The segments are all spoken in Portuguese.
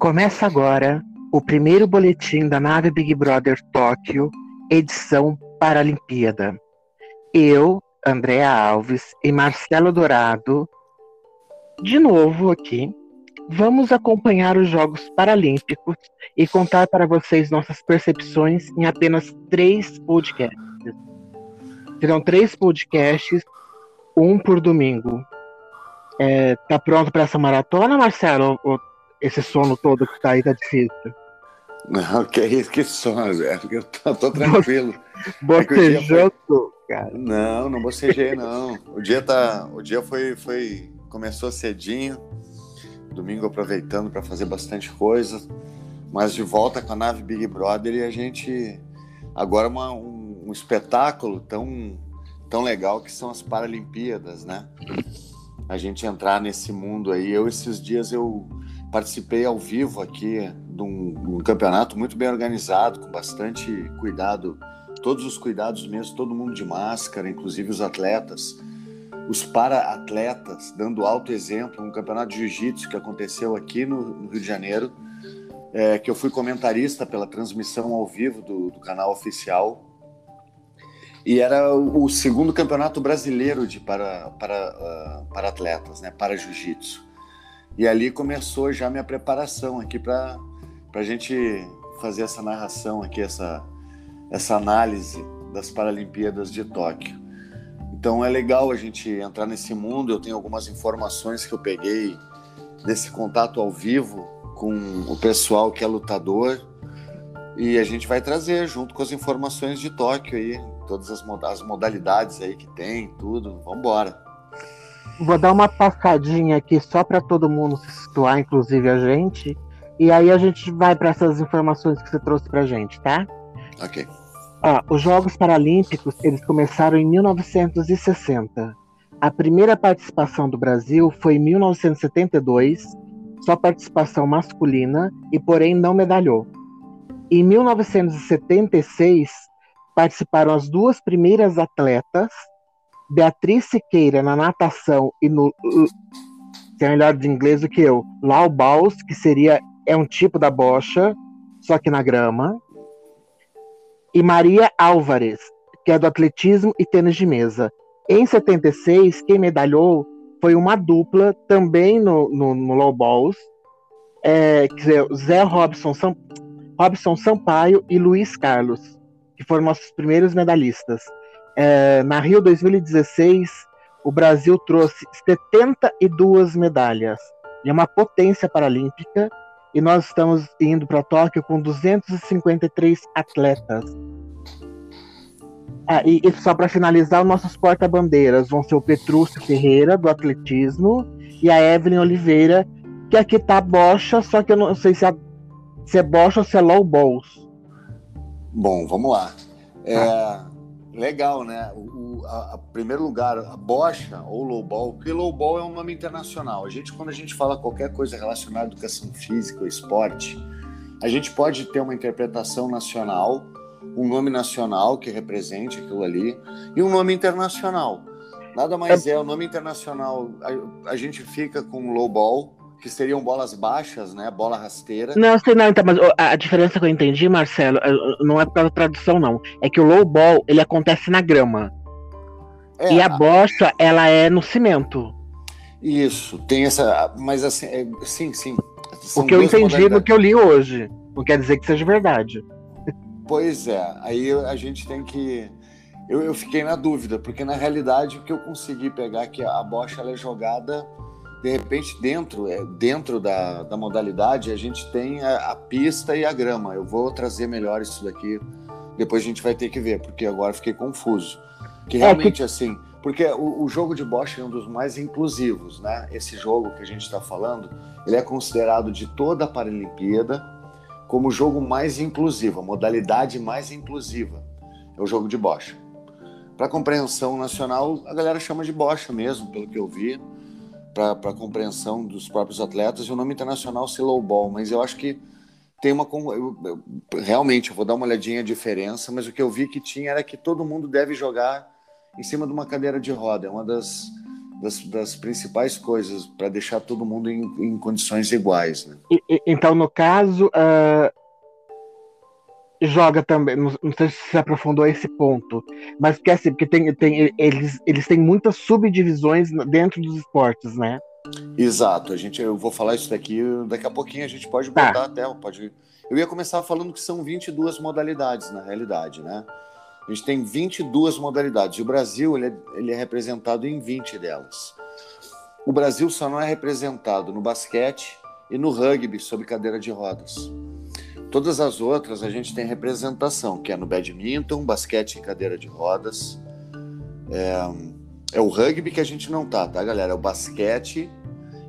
Começa agora o primeiro boletim da nave Big Brother Tóquio, edição Paralimpíada. Eu, Andréa Alves e Marcelo Dourado, de novo aqui, vamos acompanhar os Jogos Paralímpicos e contar para vocês nossas percepções em apenas três podcasts. Serão três podcasts, um por domingo. É, tá pronto para essa maratona, Marcelo? Ou esse sono todo que tá aí tá difícil? Não, que isso, que sono, Zé. Eu tô, tô tranquilo. Bocejou, é foi... cara. Não, não bocejei, não. O dia tá. O dia foi. foi começou cedinho. Domingo aproveitando para fazer bastante coisa. Mas de volta com a nave Big Brother e a gente. Agora uma, um, um espetáculo tão, tão legal que são as Paralimpíadas, né? A gente entrar nesse mundo aí. Eu, esses dias, eu participei ao vivo aqui de um, um, campeonato muito bem organizado, com bastante cuidado, todos os cuidados mesmo, todo mundo de máscara, inclusive os atletas, os para-atletas, dando alto exemplo, um campeonato de jiu-jitsu que aconteceu aqui no, no Rio de Janeiro, é, que eu fui comentarista pela transmissão ao vivo do, do canal oficial. E era o, segundo campeonato brasileiro de para, para, uh, para atletas, né, para jiu-jitsu. E ali começou já minha preparação aqui para a gente fazer essa narração aqui, essa, essa análise das Paralimpíadas de Tóquio. Então é legal a gente entrar nesse mundo. Eu tenho algumas informações que eu peguei desse contato ao vivo com o pessoal que é lutador e a gente vai trazer junto com as informações de Tóquio aí, todas as, modalidades aí que tem, tudo. Vamos embora. Vou dar uma passadinha aqui só para todo mundo se situar, inclusive a gente. E aí a gente vai para essas informações que você trouxe para gente, tá? Ok. Ah, os Jogos Paralímpicos eles começaram em 1960. A primeira participação do Brasil foi em 1972, só participação masculina e porém não medalhou. Em 1976 participaram as duas primeiras atletas Beatriz Siqueira na natação e no que é melhor de inglês do que eu, Lau Baus, que seria é um tipo da bocha, só que na grama. E Maria Álvares, que é do atletismo e tênis de mesa. Em 76, quem medalhou foi uma dupla também no, no, no Low Balls, é, dizer, Zé Robson, Sam, Robson Sampaio e Luiz Carlos, que foram nossos primeiros medalhistas. É, na Rio 2016, o Brasil trouxe 72 medalhas. E é uma potência paralímpica. E nós estamos indo para Tóquio com 253 atletas. Ah, e, e só para finalizar, os nossos porta-bandeiras vão ser o Petrúcio Ferreira, do atletismo, e a Evelyn Oliveira, que aqui tá bocha, só que eu não sei se é, se é bocha ou se é low balls. Bom, vamos lá. É, ah. Legal, né? O, a, a, primeiro lugar, a bocha ou low ball, porque low ball é um nome internacional. A gente, quando a gente fala qualquer coisa relacionada à educação física ou esporte, a gente pode ter uma interpretação nacional, um nome nacional que represente aquilo ali, e um nome internacional. Nada mais é, é o nome internacional, a, a gente fica com low ball, que seriam bolas baixas, né? Bola rasteira. Não, sei não, então, mas a diferença que eu entendi, Marcelo, não é por causa da tradução, não. É que o low ball, ele acontece na grama. É, e a bocha, ela é no cimento. Isso, tem essa. Mas assim, é, sim, sim. O que eu entendi no que eu li hoje. Não quer dizer que seja verdade. Pois é, aí a gente tem que. Eu, eu fiquei na dúvida, porque na realidade o que eu consegui pegar é que a bocha ela é jogada de repente dentro é, dentro da, da modalidade a gente tem a, a, pista e a grama. Eu vou trazer melhor isso daqui. Depois a gente vai ter que ver, porque agora fiquei confuso. Que realmente é assim, porque o, o, jogo de bocha é um dos mais inclusivos, né? Esse jogo que a gente está falando, ele é considerado de toda a Paralimpíada como o jogo mais inclusivo, a modalidade mais inclusiva é o jogo de bocha. Para compreensão nacional, a galera chama de bocha mesmo, pelo que eu vi para a compreensão dos próprios atletas e o nome internacional se low ball, mas eu acho que tem uma eu, eu, realmente eu vou dar uma olhadinha a diferença, mas o que eu vi que tinha era que todo mundo deve jogar em cima de uma cadeira de roda, é uma das das, das principais coisas para deixar todo mundo em, em condições iguais. Né? E, então, no caso, uh, joga também. Não, não, sei se você aprofundou esse ponto, mas porque assim, porque tem, tem, eles, eles têm muitas subdivisões dentro dos esportes, né? Exato, a gente, eu vou falar isso daqui, daqui a pouquinho a gente pode tá. botar até, pode. Eu ia começar falando que são 22 modalidades na realidade, né? A gente tem 22 modalidades. E o Brasil ele é, ele é representado em 20 delas. O Brasil só não é representado no basquete e no rugby sob cadeira de rodas. Todas as outras a gente tem representação, que é no badminton, basquete em cadeira de rodas. É, é o rugby que a gente não tá, tá, galera? É o basquete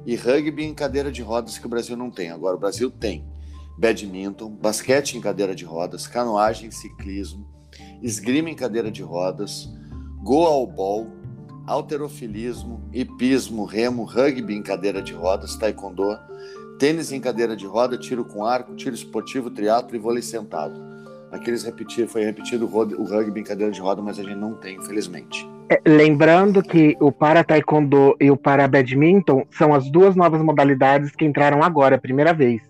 e rugby em cadeira de rodas que o Brasil não tem. Agora o Brasil tem badminton, basquete em cadeira de rodas, canoagem, ciclismo, esgrima em cadeira de rodas, goalball, alterofilismo, hipismo, remo, rugby em cadeira de rodas, taekwondo, tênis em cadeira de roda, tiro com arco, tiro esportivo, triatlo e vôlei sentado. Aqueles repetir, foi repetido o rugby em cadeira de roda, mas a gente não tem, infelizmente. É, lembrando que o para taekwondo e o para badminton são as duas novas modalidades que entraram agora, primeira vez.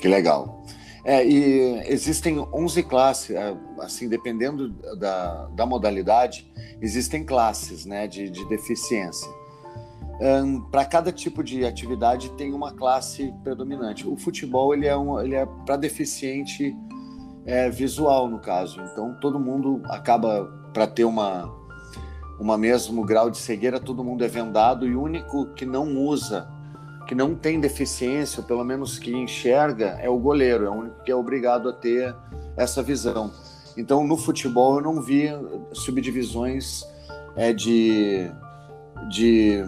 Que legal. É, e existem 11 classes, é, assim, dependendo da, da modalidade, existem classes né, de, de deficiência. Um, para cada tipo de atividade tem uma classe predominante. O futebol ele é, um, ele é para deficiente é, visual no caso. Então todo mundo acaba para ter uma uma mesmo grau de cegueira, todo mundo é vendado e o único que não usa, que não tem deficiência, ou pelo menos que enxerga, é o goleiro. É o único que é obrigado a ter essa visão. Então no futebol eu não vi subdivisões é, de de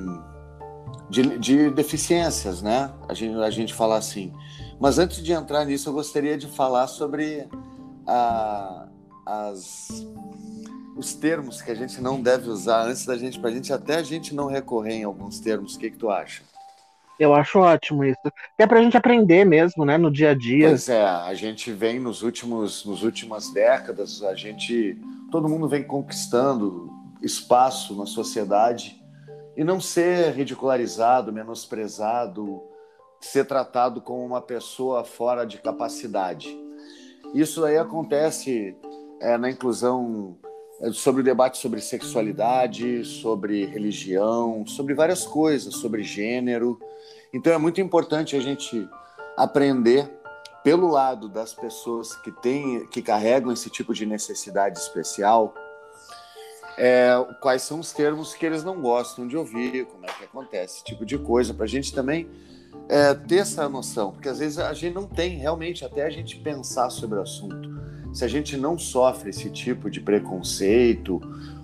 de, de deficiências, né? A gente, a gente falar assim. Mas antes de entrar nisso, eu gostaria de falar sobre a, as, os termos que a gente não deve usar antes da gente, para a gente até a gente não recorrer em alguns termos. O que, que tu acha? Eu acho ótimo isso. É para a gente aprender mesmo, né, no dia a dia. Pois é, a gente vem nos últimos, nos últimas décadas, a gente, todo mundo vem conquistando espaço na sociedade e não ser ridicularizado, menosprezado, ser tratado como uma pessoa fora de capacidade. Isso aí acontece é, na inclusão é, sobre o debate sobre sexualidade, sobre religião, sobre várias coisas, sobre gênero. Então é muito importante a gente aprender pelo lado das pessoas que têm, que carregam esse tipo de necessidade especial, é, quais são os termos que eles não gostam de ouvir, como é que acontece, esse tipo de coisa, para a gente também é, ter essa noção, porque às vezes a gente não tem realmente até a gente pensar sobre o assunto. Se a gente não sofre esse tipo de preconceito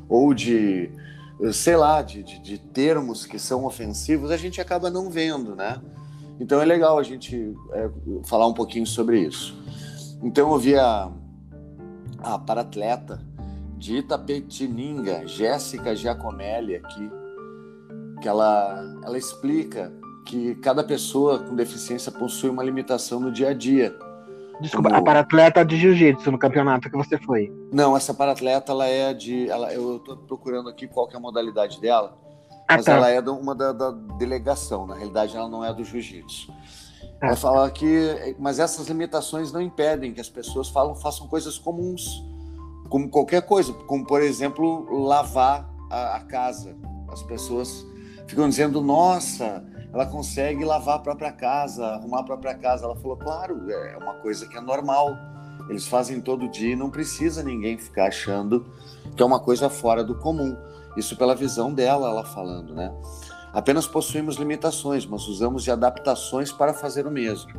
ou de, sei lá, de, de, de termos que são ofensivos, a gente acaba não vendo, né? Então é legal a gente é, falar um pouquinho sobre isso. Então eu vi a, a paratleta de Itapetininga, Jéssica Giacomelli aqui, que ela, ela explica que cada pessoa com deficiência possui uma limitação no dia a dia. Desculpa, como... a paratleta de jiu-jitsu no campeonato que você foi. Não, essa paratleta ela é de. Ela, eu estou procurando aqui qual é a modalidade dela, ah, mas tá. ela é uma da, da, delegação, na realidade ela não é do jiu-jitsu. Ah, ela fala que. Mas essas limitações não impedem que as pessoas falam, façam coisas comuns como qualquer coisa, como por exemplo lavar a, a casa. As pessoas ficam dizendo: nossa, ela consegue lavar a própria casa, arrumar a própria casa. Ela falou: claro, é uma coisa que é normal. Eles fazem todo dia e não precisa ninguém ficar achando que é uma coisa fora do comum. Isso pela visão dela, ela falando, né? Apenas possuímos limitações, mas usamos de adaptações para fazer o mesmo.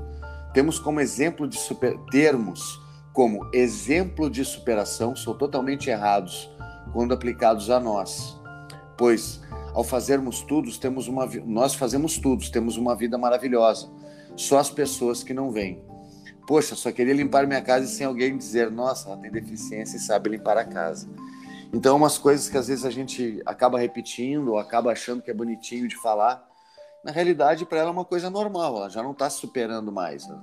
Temos como exemplo de super termos como exemplo de superação são totalmente errados quando aplicados a nós, pois ao fazermos tudo, temos uma nós fazemos tudo, temos uma vida maravilhosa. Só as pessoas que não vêm. Poxa, só queria limpar minha casa sem alguém dizer, nossa, ela tem deficiência e sabe limpar a casa. Então, umas coisas que às vezes a gente acaba repetindo ou acaba achando que é bonitinho de falar, na realidade, para ela é uma coisa normal, ela já não está superando mais. Né?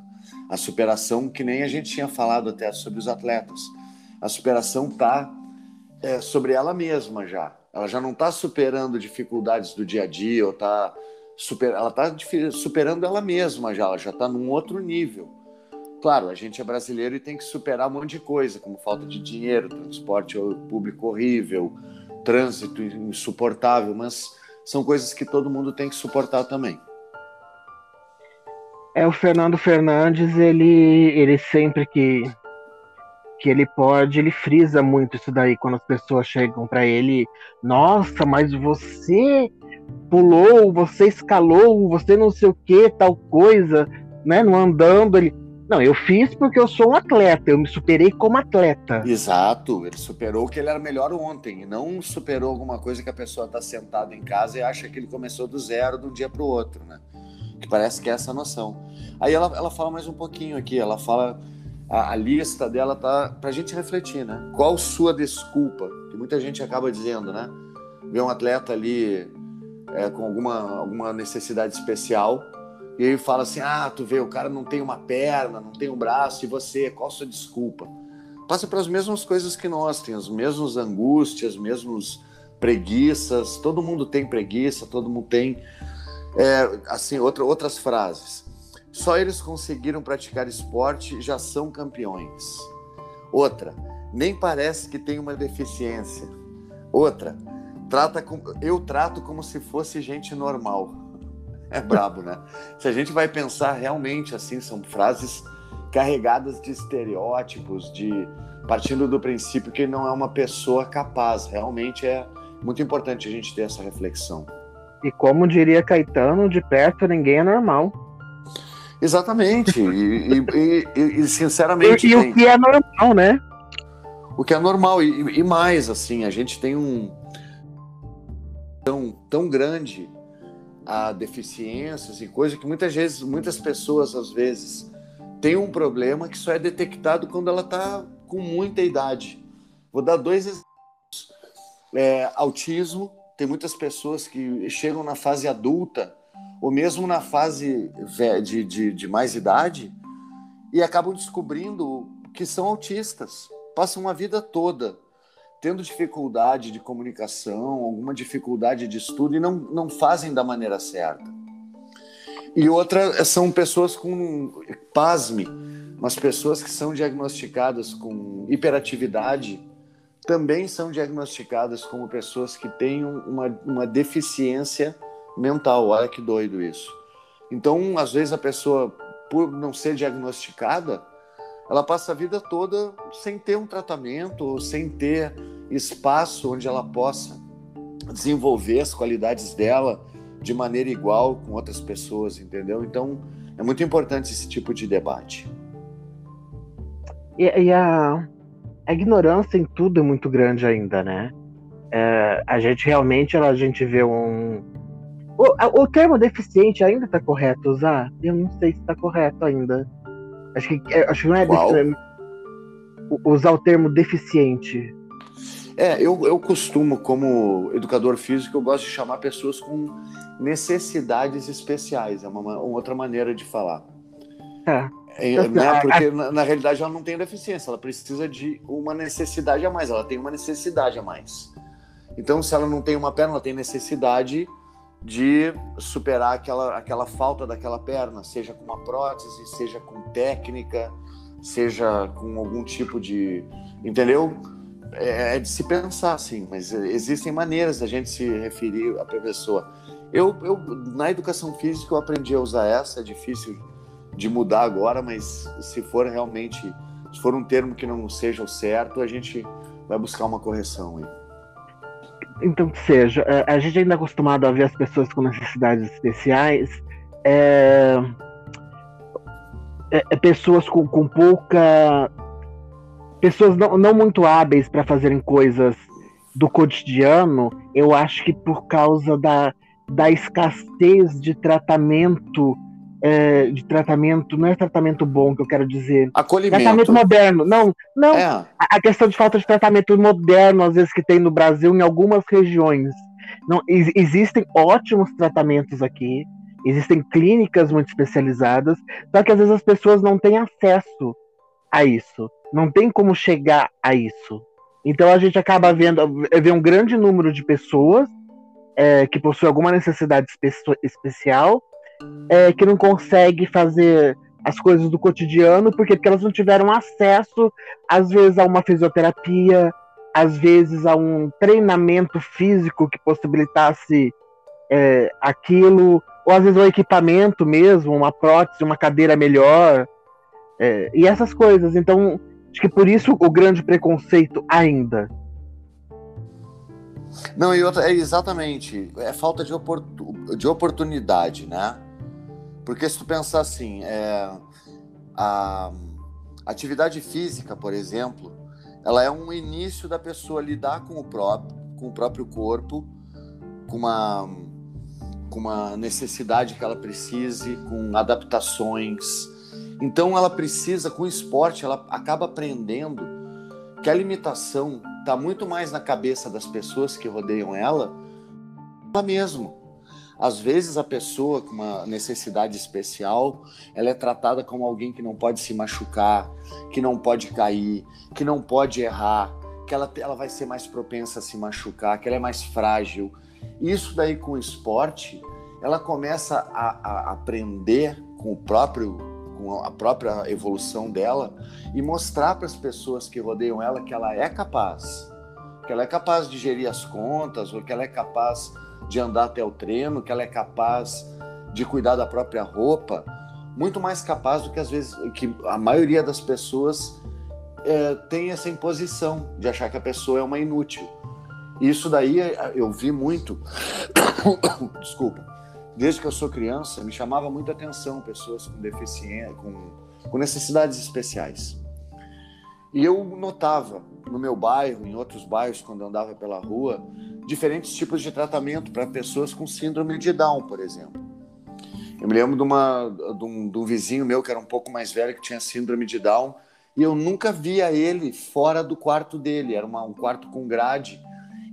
A superação, que nem a gente tinha falado até sobre os atletas, a superação está é, sobre ela mesma já. Ela já não está superando dificuldades do dia a dia, ou tá super, ela está superando ela mesma já, ela já está num outro nível. Claro, a gente é brasileiro e tem que superar um monte de coisa, como falta de dinheiro, transporte público horrível, trânsito insuportável, mas são coisas que todo mundo tem que suportar também. É o Fernando Fernandes, ele, ele sempre que que ele pode, ele frisa muito isso daí quando as pessoas chegam para ele, nossa, mas você pulou, você escalou, você não sei o que, tal coisa, né, não andando, ele não, eu fiz porque eu sou um atleta, eu me superei como atleta. Exato, ele superou que ele era melhor ontem, e não superou alguma coisa que a pessoa está sentada em casa e acha que ele começou do zero de um dia para o outro, né? Que parece que é essa noção. Aí ela, ela fala mais um pouquinho aqui, ela fala, a, a lista dela tá para a gente refletir, né? Qual sua desculpa? Que muita gente acaba dizendo, né? Vê um atleta ali é, com alguma, alguma necessidade especial e aí fala assim: ah, tu vê, o cara não tem uma perna, não tem um braço, e você, qual a sua desculpa? Passa para as mesmas coisas que nós, tem as mesmas angústias, mesmos preguiças, todo mundo tem preguiça, todo mundo tem. É, assim, outra, outras frases. Só eles conseguiram praticar esporte já são campeões. Outra, nem parece que tem uma deficiência. Outra, trata com, eu trato como se fosse gente normal. É brabo, né? Se a gente vai pensar realmente assim, são frases carregadas de estereótipos, de partindo do princípio que não é uma pessoa capaz. Realmente é muito importante a gente ter essa reflexão. E como diria Caetano, de perto ninguém é normal. Exatamente. E, e, e, e sinceramente. E, tem... o que é normal, né? O que é normal. E, mais, assim, a gente tem um. Tão, tão grande a deficiências e coisas que muitas vezes, muitas pessoas às vezes têm um problema que só é detectado quando ela está com muita idade. Vou dar dois exemplos. É, autismo, tem muitas pessoas que chegam na fase adulta ou mesmo na fase de, de, de mais idade e acabam descobrindo que são autistas. Passam a vida toda tendo dificuldade de comunicação, alguma dificuldade de estudo e não, não fazem da maneira certa. E outra são pessoas com, pasme, mas pessoas que são diagnosticadas com hiperatividade também são diagnosticadas como pessoas que têm uma, uma deficiência mental. Olha que doido isso. Então, às vezes, a pessoa, por não ser diagnosticada, ela passa a vida toda sem ter um tratamento, sem ter espaço onde ela possa desenvolver as qualidades dela de maneira igual com outras pessoas, entendeu? Então, é muito importante esse tipo de debate. E, e a, a, ignorância em tudo é muito grande ainda, né? É, a gente realmente, a gente vê um. O, o termo deficiente ainda está correto usar? Eu não sei se está correto ainda. Acho que, é, acho que não é usar o termo deficiente. É, eu, eu costumo, como educador físico, eu gosto de chamar pessoas com necessidades especiais. É uma, uma outra maneira de falar. É. É, né? Porque na, na, realidade ela não tem deficiência, ela precisa de uma necessidade a mais, ela tem uma necessidade a mais. Então, se ela não tem uma perna, ela tem necessidade de superar aquela, aquela falta daquela perna, seja com uma prótese, seja com técnica, seja com algum tipo de. Entendeu? É, é de se pensar, assim, mas existem maneiras da gente se referir à pessoa. Eu, eu, na educação física, eu aprendi a usar essa, é difícil de mudar agora, mas se for realmente, se for um termo que não seja o certo, a gente vai buscar uma correção aí. Então, que seja, é, a gente ainda é acostumado a ver as pessoas com necessidades especiais, é, é, é pessoas com, com pouca. Pessoas não, não muito hábeis para fazerem coisas do cotidiano, eu acho que por causa da, da escassez de tratamento é, de tratamento, não é tratamento bom que eu quero dizer. Acolhimento. Tratamento moderno. Não, não. É. A questão de falta de tratamento moderno, às vezes, que tem no Brasil, em algumas regiões. Não, existem ótimos tratamentos aqui, existem clínicas muito especializadas, só que às vezes as pessoas não têm acesso a isso. Não tem como chegar a isso. Então a gente acaba vendo vê um grande número de pessoas é, que possuem alguma necessidade espe especial é, que não consegue fazer as coisas do cotidiano porque, porque elas não tiveram acesso, às vezes, a uma fisioterapia, às vezes a um treinamento físico que possibilitasse é, aquilo, ou às vezes um equipamento mesmo, uma prótese, uma cadeira melhor, é, e essas coisas. Então, acho que por isso o grande preconceito ainda. Não, e outra, é exatamente, é falta de, oportun, de oportunidade, né? Porque se tu pensar assim, é, a atividade física, por exemplo, ela é um início da pessoa lidar com o próprio, com o próprio corpo, com uma, com uma necessidade que ela precise, com adaptações. Então ela precisa, com o esporte, ela acaba aprendendo que a limitação está muito mais na cabeça das pessoas que rodeiam ela, ela mesmo. Às vezes a pessoa com uma necessidade especial, ela é tratada como alguém que não pode se machucar, que não pode cair, que não pode errar, que ela, ela vai ser mais propensa a se machucar, que ela é mais frágil. Isso daí com o esporte, ela começa a, a aprender com o próprio a própria evolução dela e mostrar para as pessoas que rodeiam ela que ela é capaz, que ela é capaz de gerir as contas, ou que ela é capaz de andar até o treino, que ela é capaz de cuidar da própria roupa, muito mais capaz do que às vezes que a maioria das pessoas é, tem essa imposição de achar que a pessoa é uma inútil. Isso daí eu vi muito, desculpa, desde que eu sou criança, me chamava muita atenção pessoas com deficiência, com, com necessidades especiais. E eu notava no meu bairro, em outros bairros, quando eu andava pela rua, diferentes tipos de tratamento para pessoas com síndrome de Down, por exemplo. Eu me lembro de, uma, de, um, de um vizinho meu que era um pouco mais velho, que tinha síndrome de Down, e eu nunca via ele fora do quarto dele. Era uma, um quarto com grade.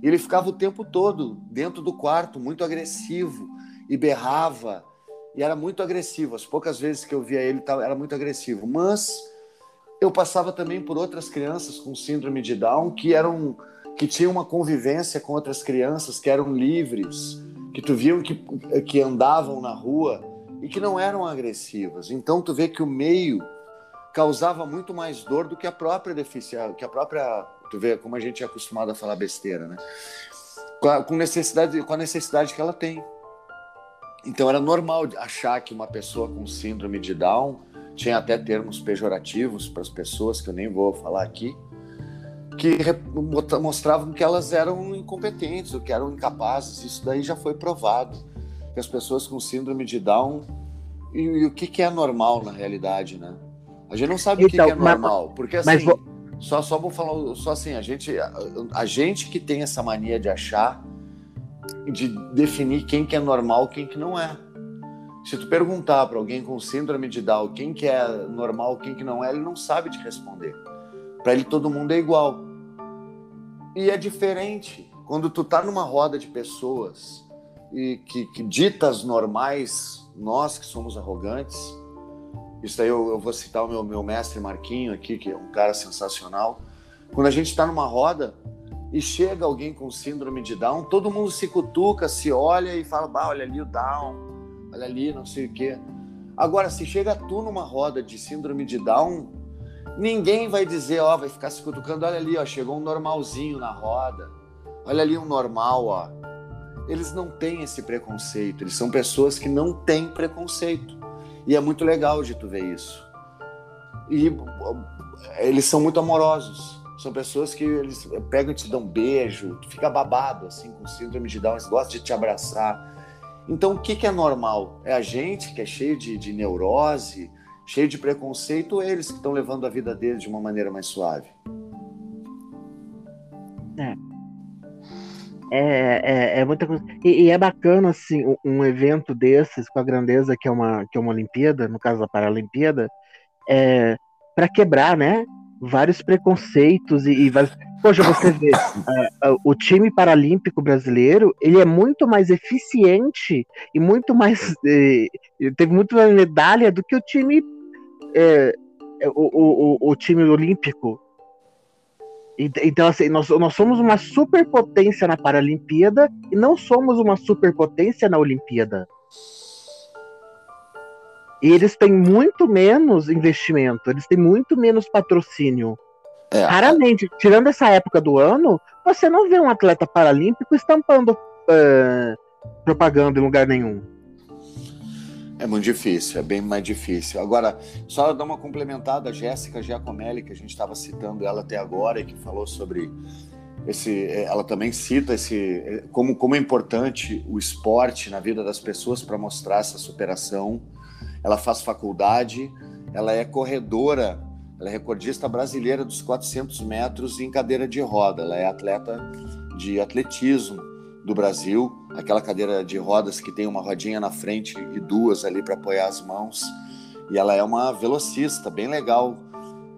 E ele ficava o tempo todo dentro do quarto, muito agressivo, e berrava, e era muito agressivo. As poucas vezes que eu via ele, era muito agressivo. Mas eu passava também por outras crianças com síndrome de Down que eram que tinham uma convivência com outras crianças que eram livres, que tu viam que, que andavam na rua e que não eram agressivas. Então tu vê que o meio causava muito mais dor do que a própria deficiência, que a própria, tu vê como a gente é acostumado a falar besteira, né? Com necessidade, com a necessidade que ela tem. Então era normal achar que uma pessoa com síndrome de Down tinha até termos pejorativos para as pessoas que eu nem vou falar aqui, que mostravam que elas eram incompetentes, ou que eram incapazes. Isso daí já foi provado. Que as pessoas com síndrome de Down e, e o que, que, é normal na realidade, né? A gente não sabe então, o que, então, que, é normal, porque assim, vou... só só vou falar só assim, a gente a, a, gente que tem essa mania de achar de definir quem que é normal, quem que não é. Se tu perguntar para alguém com síndrome de Down quem que é normal, quem que não é, ele não sabe te responder. Para ele todo mundo é igual. E é diferente quando tu tá numa roda de pessoas e que, que ditas normais, nós que somos arrogantes. Isso aí eu, eu vou citar o meu, meu mestre Marquinho aqui, que é um cara sensacional. Quando a gente está numa roda e chega alguém com síndrome de Down, todo mundo se cutuca, se olha e fala: bah, olha ali o Down, olha ali, não sei o quê. Agora, se chega tu numa roda de síndrome de Down, ninguém vai dizer, ó, vai ficar se cutucando, olha ali, ó, chegou um normalzinho na roda. Olha ali um normal, ó. Eles não têm esse preconceito, eles são pessoas que não têm preconceito. E é muito legal de tu ver isso. E eles são muito amorosos. São pessoas que eles pegam e te dão um beijo, tu fica babado assim com síndrome de Down, eles gostam de te abraçar. Então, o que, que é normal? É a gente que é cheio de, de neurose, cheio de preconceito, ou eles que estão levando a vida deles de uma maneira mais suave? É. É, é, é muita coisa. E, e, é bacana, assim, um, um, evento desses, com a grandeza que é uma, que é uma Olimpíada, no caso da Paralimpíada, é, para quebrar, né? Vários preconceitos e, e vários Poxa, você vê, uh, uh, o time paralímpico brasileiro, ele é muito mais eficiente e muito mais. Eh, teve muito mais medalha do que o time. O, o, o, time olímpico. Então, assim, nós, nós somos uma superpotência na Paralimpíada e não somos uma superpotência na Olimpíada. E eles têm muito menos investimento, eles têm muito menos patrocínio. É. Raramente, tirando essa época do ano, você não vê um atleta paralímpico estampando uh, propaganda em lugar nenhum. É muito difícil, é bem mais difícil. Agora, só dar uma complementada, a Jéssica Giacomelli, que a gente estava citando ela até agora e que falou sobre esse, é, ela também cita esse é, como como é importante o esporte na vida das pessoas para mostrar essa superação. Ela faz faculdade, ela é corredora, ela é recordista brasileira dos 400 metros em cadeira de roda. Ela é atleta de atletismo do Brasil, aquela cadeira de rodas que tem uma rodinha na frente e duas ali para apoiar as mãos. E ela é uma velocista, bem legal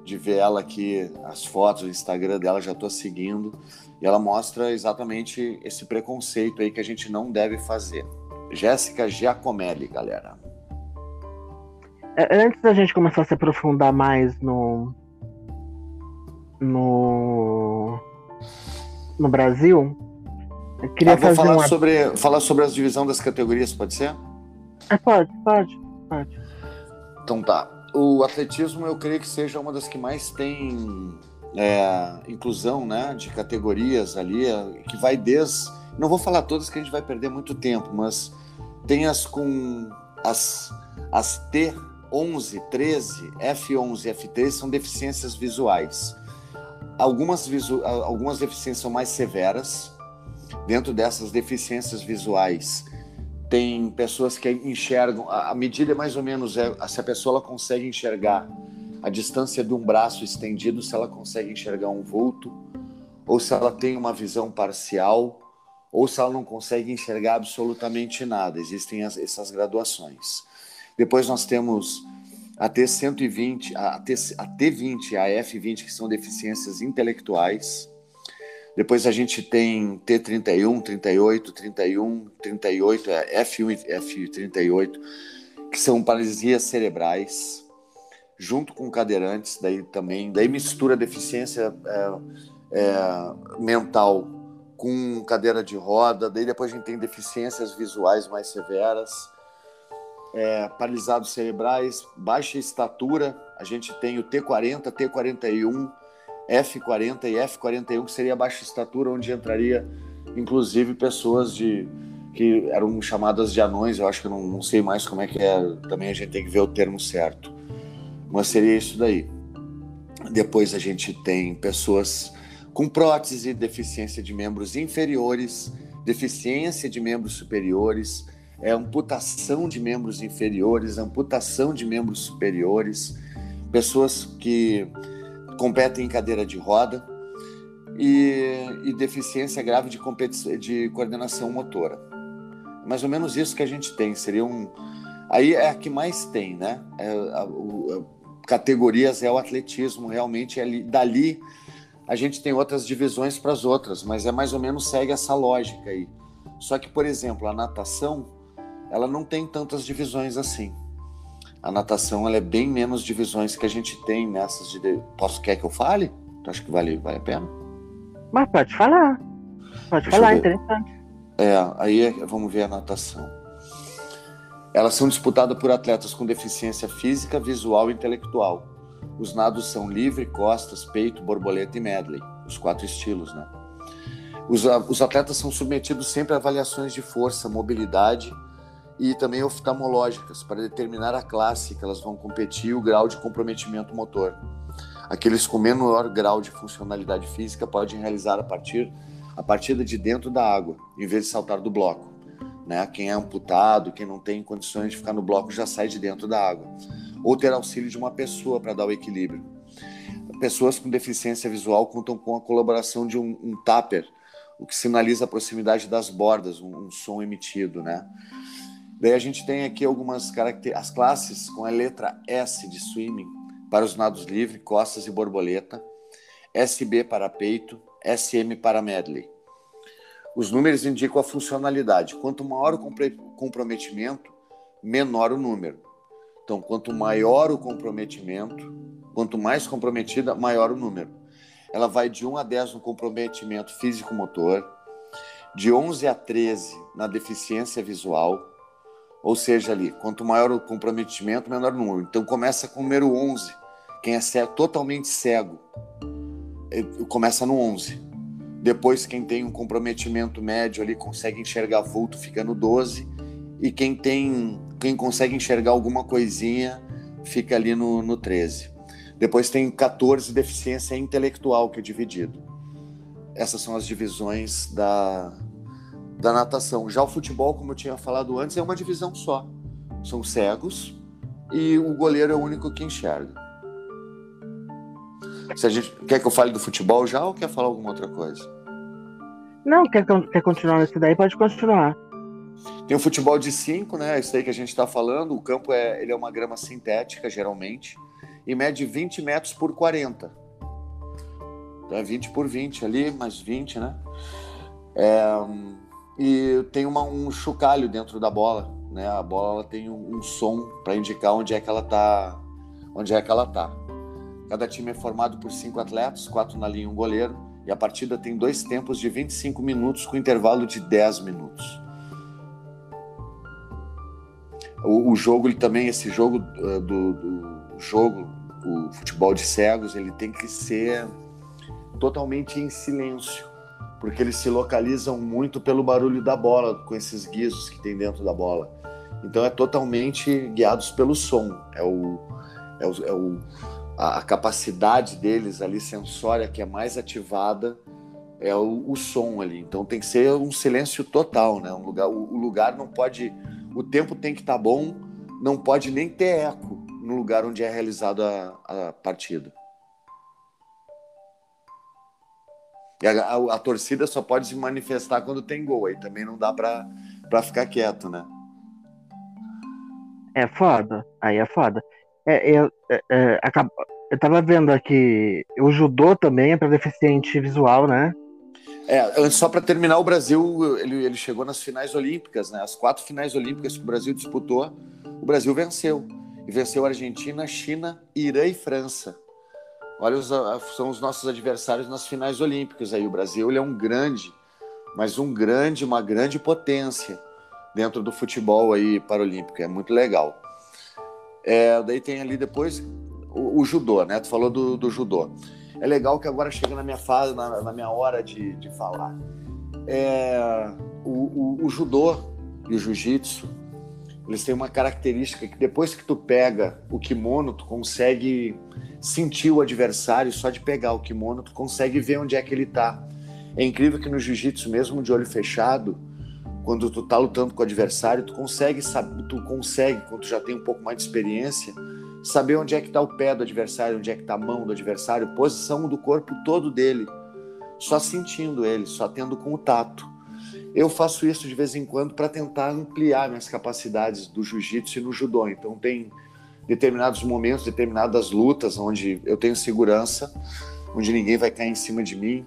de ver ela aqui, as fotos do Instagram dela já estou seguindo. E ela mostra exatamente esse preconceito aí que a gente não deve fazer. Jéssica Giacomelli, galera. É, antes da gente começar a se aprofundar mais no. no. no Brasil, eu queria ah, vou fazer falar, uma... sobre, falar sobre a divisão das categorias, pode ser? É, pode, pode, pode. Então tá. O atletismo eu creio que seja uma das que mais tem é, inclusão né, de categorias ali, é, que vai desde. Não vou falar todas que a gente vai perder muito tempo, mas tem as com as, as T11, 13, F11 e F13 são deficiências visuais. Algumas, visu, algumas deficiências são mais severas, Dentro dessas deficiências visuais, tem pessoas que enxergam. A medida é mais ou menos é se a pessoa consegue enxergar a distância de um braço estendido, se ela consegue enxergar um vulto, ou se ela tem uma visão parcial, ou se ela não consegue enxergar absolutamente nada. Existem as, essas graduações. Depois nós temos a T120, a, T, a T20 e a F20, que são deficiências intelectuais. Depois a gente tem T31, 38, 31, 38, F1 e F38, que são paralisias cerebrais, junto com cadeirantes, daí também, daí mistura deficiência é, é, mental com cadeira de roda, daí depois a gente tem deficiências visuais mais severas, é, paralisados cerebrais, baixa estatura, a gente tem o T40, T41, F40 e F41, que seria baixa estatura, onde entraria inclusive pessoas de que eram chamadas de anões, eu acho que não, não sei mais como é que é, também a gente tem que ver o termo certo. Mas seria isso daí. Depois a gente tem pessoas com prótese, deficiência de membros inferiores, deficiência de membros superiores, é, amputação de membros inferiores, amputação de membros superiores, pessoas que competem em cadeira de roda e, e deficiência grave de, de coordenação motora. Mais ou menos isso que a gente tem. Seria um. Aí é a que mais tem, né? É, a, a, categorias é o atletismo, realmente. É, dali a gente tem outras divisões para as outras, mas é mais ou menos segue essa lógica aí. Só que, por exemplo, a natação, ela não tem tantas divisões assim a natação ela é bem menos divisões que a gente tem nessas de. Posso quer que eu fale? Tu acha que vale, vale a pena? Mas pode falar. Pode Deixa falar, interessante. É, aí é, vamos ver a natação. Elas são disputadas por atletas com deficiência física, visual e intelectual. Os nados são livre, costas, peito, borboleta e medley, os quatro estilos, né? Os, os atletas são submetidos sempre a avaliações de força, mobilidade e também oftalmológicas para determinar a classe que elas vão competir e o grau de comprometimento motor. Aqueles com menor grau de funcionalidade física podem realizar a partir a partida de dentro da água, em vez de saltar do bloco. Né? Quem é amputado, quem não tem condições de ficar no bloco já sai de dentro da água. Ou ter auxílio de uma pessoa para dar o equilíbrio. Pessoas com deficiência visual contam com a colaboração de um, um tupper, o que sinaliza a proximidade das bordas, um, um som emitido, né? Daí a gente tem aqui algumas as classes com a letra S de swimming para os nados livre, costas e borboleta, SB para peito, SM para medley. Os números indicam a funcionalidade. Quanto maior o comprometimento, menor o número. Então, quanto maior o comprometimento, quanto mais comprometida, maior o número. ela vai de 1 a 10 no comprometimento físico-motor, de 11 a 13 na deficiência visual, ou seja, ali, quanto maior o comprometimento, menor o número. Então começa com o número 11. Quem é cego, totalmente cego, começa no 11. Depois, quem tem um comprometimento médio ali consegue enxergar vulto, fica no 12. E quem tem, quem consegue enxergar alguma coisinha, fica ali no, no 13. Depois tem 14, deficiência intelectual, que é dividido. Essas são as divisões da, da natação. Já o futebol, como eu tinha falado antes, é uma divisão só. São cegos e o goleiro é o único que enxerga. Se a gente quer que eu fale do futebol já ou quer falar alguma outra coisa? Não, quer, quer continuar nesse daí? Pode continuar. Tem o futebol de 5, né? Isso aí que a gente está falando. O campo é, ele é uma grama sintética, geralmente e mede 20 metros por 40. Então é 20 por 20 ali, mais 20, né? É, e tem uma, um chocalho dentro da bola, né? A bola tem um, um som para indicar onde é que ela tá, onde é que ela tá. Cada time é formado por cinco atletas, quatro na linha e um goleiro, e a partida tem dois tempos de 25 minutos com intervalo de 10 minutos. O, o jogo, ele também, esse jogo uh, do, do jogo o futebol de cegos ele tem que ser totalmente em silêncio, porque eles se localizam muito pelo barulho da bola, com esses guizos que tem dentro da bola. Então é totalmente guiados pelo som. É o, é o, é o a, capacidade deles ali sensória que é mais ativada é o, o, som ali. Então tem que ser um silêncio total, né? Um lugar, o, o lugar não pode, o tempo tem que estar tá bom, não pode nem ter eco no lugar onde é realizada a, a partida. E a, a, a, torcida só pode se manifestar quando tem gol, aí também não dá para ficar quieto, né? É foda, aí é foda. É, é, é, é eu tava vendo aqui, o judô também é para deficiente visual, né? É, só para terminar, o Brasil ele, ele chegou nas finais olímpicas, né? As quatro finais olímpicas que o Brasil disputou, o Brasil venceu e venceu Argentina, China, Irã e França. Olha, os, são os nossos adversários nas finais olímpicas. Aí o Brasil ele é um grande, mas um grande, uma grande potência dentro do futebol aí paralímpico. É muito legal. É, daí tem ali depois o, o, judô, né? Tu falou do, do, judô. É legal que agora chega na minha fase, na, na minha hora de, de falar. É, o, o, o judô e o jiu-jitsu eles têm uma característica que depois que tu pega o kimono, tu consegue sentir o adversário só de pegar o kimono, tu consegue ver onde é que ele tá. É incrível que no jiu-jitsu, mesmo de olho fechado, quando tu tá lutando com o adversário, tu consegue saber, tu consegue, quando tu já tem um pouco mais de experiência, saber onde é que tá o pé do adversário, onde é que tá a mão do adversário, posição do corpo todo dele, só sentindo ele, só tendo com o tato. Eu faço isso de vez em quando para tentar ampliar minhas capacidades do jiu-jitsu e no judô. Então tem determinados momentos, determinadas lutas onde eu tenho segurança, onde ninguém vai cair em cima de mim,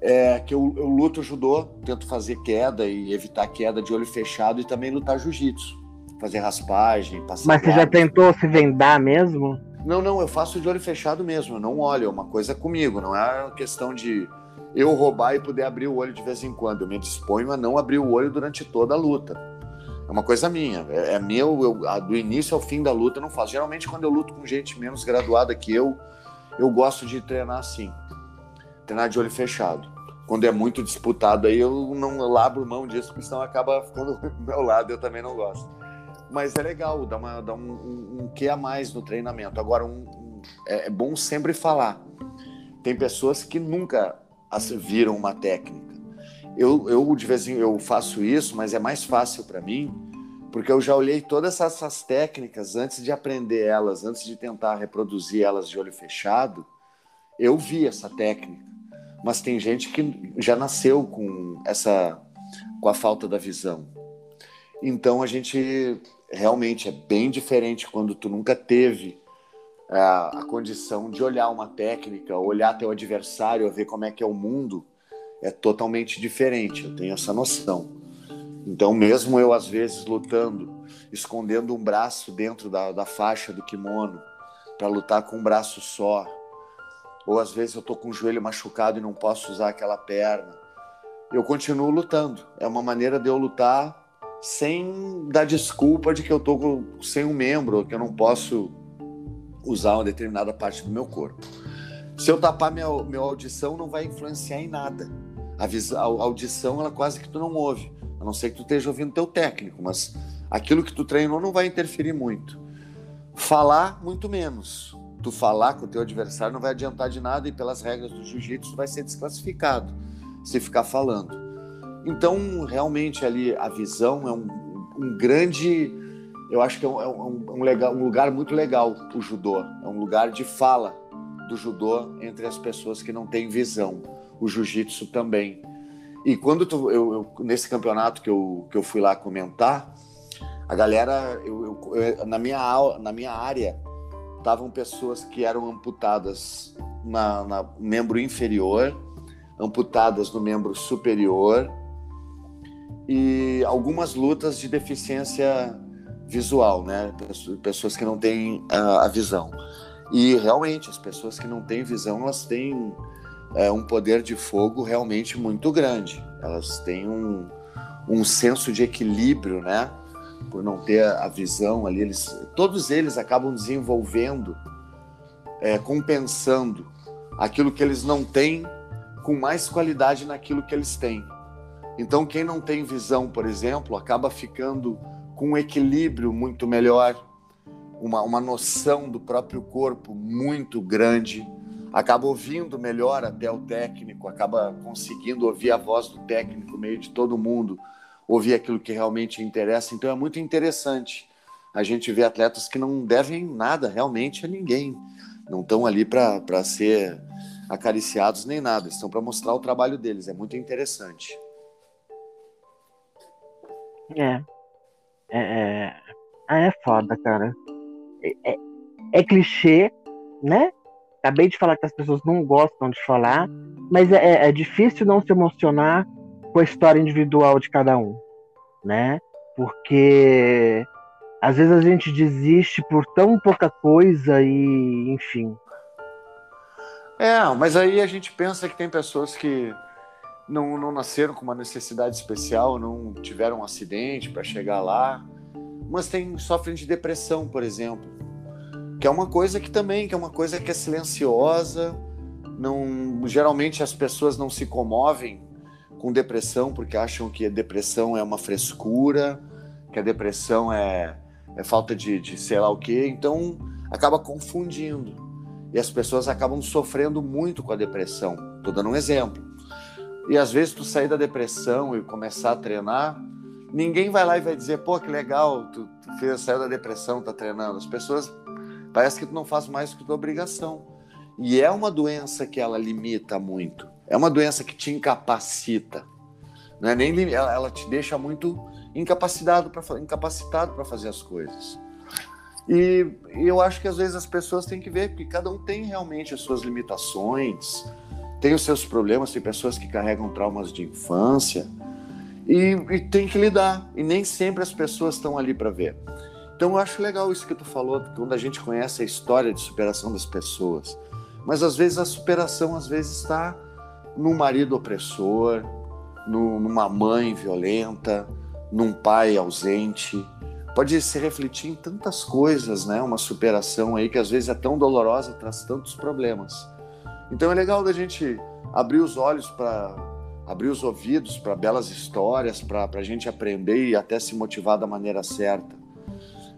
é, que eu, eu luto judô, tento fazer queda e evitar queda de olho fechado e também lutar jiu-jitsu, fazer raspagem, passar. Mas você já tentou se vendar mesmo? Não, não, eu faço de olho fechado mesmo, eu não olho, é uma coisa comigo, não é questão de eu roubar e poder abrir o olho de vez em quando. Eu me disponho a não abrir o olho durante toda a luta. É uma coisa minha. É, é meu, eu, do início ao fim da luta eu não faço. Geralmente, quando eu luto com gente menos graduada que eu, eu gosto de treinar assim. Treinar de olho fechado. Quando é muito disputado aí, eu não abro mão disso, porque senão acaba ficando do meu lado, eu também não gosto. Mas é legal, dá, uma, dá um, um, um quê a mais no treinamento. Agora, um, é, é bom sempre falar. Tem pessoas que nunca viram uma técnica. Eu, eu de vez em eu faço isso, mas é mais fácil para mim, porque eu já olhei todas essas técnicas antes de aprender elas, antes de tentar reproduzir elas de olho fechado. Eu vi essa técnica, mas tem gente que já nasceu com essa com a falta da visão. Então a gente realmente é bem diferente quando tu nunca teve a, a condição de olhar uma técnica, olhar teu adversário, ver como é que é o mundo, é totalmente diferente. Eu tenho essa noção. Então, mesmo eu, às vezes, lutando, escondendo um braço dentro da, da faixa do kimono, para lutar com um braço só, ou às vezes eu tô com o joelho machucado e não posso usar aquela perna. Eu continuo lutando. É uma maneira de eu lutar sem dar desculpa de que eu tô sem um membro, que eu não posso usar uma determinada parte do meu corpo. Se eu tapar minha, minha audição, não vai influenciar em nada. A, a audição, ela quase que tu não ouve, a não ser que tu esteja ouvindo teu técnico, mas aquilo que tu treinou não vai interferir muito. Falar, muito menos. Tu falar com o teu adversário não vai adiantar de nada e pelas regras do jiu-jitsu vai ser desclassificado se ficar falando. Então, realmente ali a visão é um, um grande, eu acho que é, um, é um, um, legal, um lugar muito legal o judô. É um lugar de fala do judô entre as pessoas que não têm visão. O jiu-jitsu também. E quando tu, eu, eu, nesse campeonato que eu, que eu fui lá comentar, a galera, eu, eu, na, minha, na minha área, estavam pessoas que eram amputadas na, na membro inferior, amputadas no membro superior e algumas lutas de deficiência visual, né? Pessoas que não têm a, a visão. E realmente, as pessoas que não têm visão, elas têm é, um poder de fogo realmente muito grande. Elas têm um, um senso de equilíbrio, né? Por não ter a visão ali, eles, todos eles acabam desenvolvendo, é, compensando aquilo que eles não têm com mais qualidade naquilo que eles têm. Então, quem não tem visão, por exemplo, acaba ficando com um equilíbrio muito melhor, uma, uma noção do próprio corpo muito grande, acaba ouvindo melhor até o técnico, acaba conseguindo ouvir a voz do técnico meio de todo mundo, ouvir aquilo que realmente interessa. Então, é muito interessante a gente ver atletas que não devem nada realmente a ninguém, não estão ali para ser acariciados nem nada, estão para mostrar o trabalho deles. É muito interessante. É. É, é, ah, é foda, cara. É, é, é, clichê, né? Acabei de falar que as pessoas não gostam de falar, mas é, é, é difícil não se emocionar com a história individual de cada um, né? Porque às vezes a gente desiste por tão pouca coisa e, enfim. É, mas aí a gente pensa que tem pessoas que não, não nasceram com uma necessidade especial, não tiveram um acidente para chegar lá, mas tem, sofrem de depressão, por exemplo, que é uma coisa que também que é uma coisa que é silenciosa, não geralmente as pessoas não se comovem com depressão porque acham que a depressão é uma frescura, que a depressão é, é falta de, de sei lá o que, então acaba confundindo e as pessoas acabam sofrendo muito com a depressão. Estou dando um exemplo e às vezes tu sair da depressão e começar a treinar, ninguém vai lá e vai dizer, pô, que legal, tu, tu fez, saiu da depressão, tá treinando. As pessoas, parece que tu não faz mais que tua obrigação. E é uma doença que ela limita muito. É uma doença que te incapacita. Não é nem ela, ela te deixa muito incapacitado para incapacitado para fazer as coisas. E eu acho que às vezes as pessoas têm que ver que cada um tem realmente as suas limitações, tem os seus problemas, tem pessoas que carregam traumas de infância e, e tem que lidar. E nem sempre as pessoas estão ali para ver. Então eu acho legal isso que tu falou, quando a gente conhece a história de superação das pessoas. Mas às vezes a superação às vezes está num marido opressor, no, numa mãe violenta, num pai ausente. Pode se refletir em tantas coisas, né? Uma superação aí que às vezes é tão dolorosa, traz tantos problemas. Então é legal da gente abrir os olhos para abrir os ouvidos para belas histórias, para a gente aprender e até se motivar da maneira certa,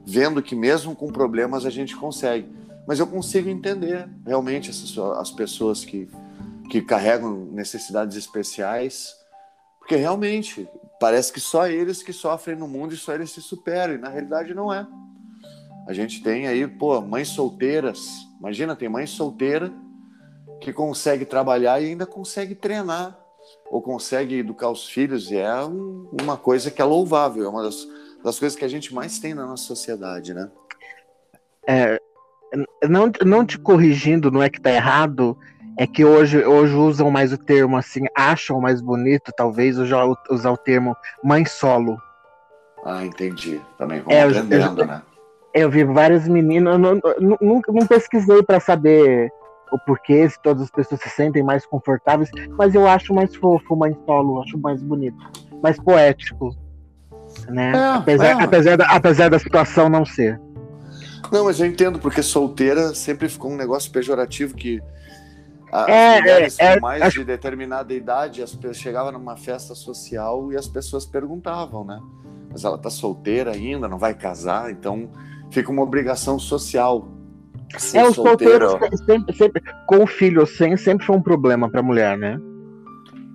vendo que mesmo com problemas a gente consegue. Mas eu consigo entender realmente essas, as pessoas que, que carregam necessidades especiais, porque realmente parece que só eles que sofrem no mundo e só eles se superam, e na realidade não é. A gente tem aí, pô, mães solteiras. Imagina, tem mãe solteira que consegue trabalhar e ainda consegue treinar ou consegue educar os filhos e é um, uma coisa que é louvável, é uma das, das, coisas que a gente mais tem na nossa sociedade, né? É, não, não te corrigindo, não é que tá errado, é que hoje, hoje usam mais o termo assim, acham mais bonito, talvez, usar, usar o termo mãe solo. Ah, entendi. Também vamos é, aprendendo, eu, né? Eu vi várias meninas, não, não, não pesquisei para saber o porquê, se todas as pessoas se sentem mais confortáveis, mas eu acho mais fofo mãe solo, acho mais bonito, mais poético, né? É, apesar, é. apesar, da, apesar da situação não ser. Não, mas eu entendo, porque solteira sempre ficou um negócio pejorativo que as é, mulheres é, com mais é, de determinada idade as chegavam numa festa social e as pessoas perguntavam, né? Mas ela tá solteira ainda, não vai casar, então fica uma obrigação social. É, os solteiros sempre, sempre, com o filho sem, sempre foi um problema pra mulher, né?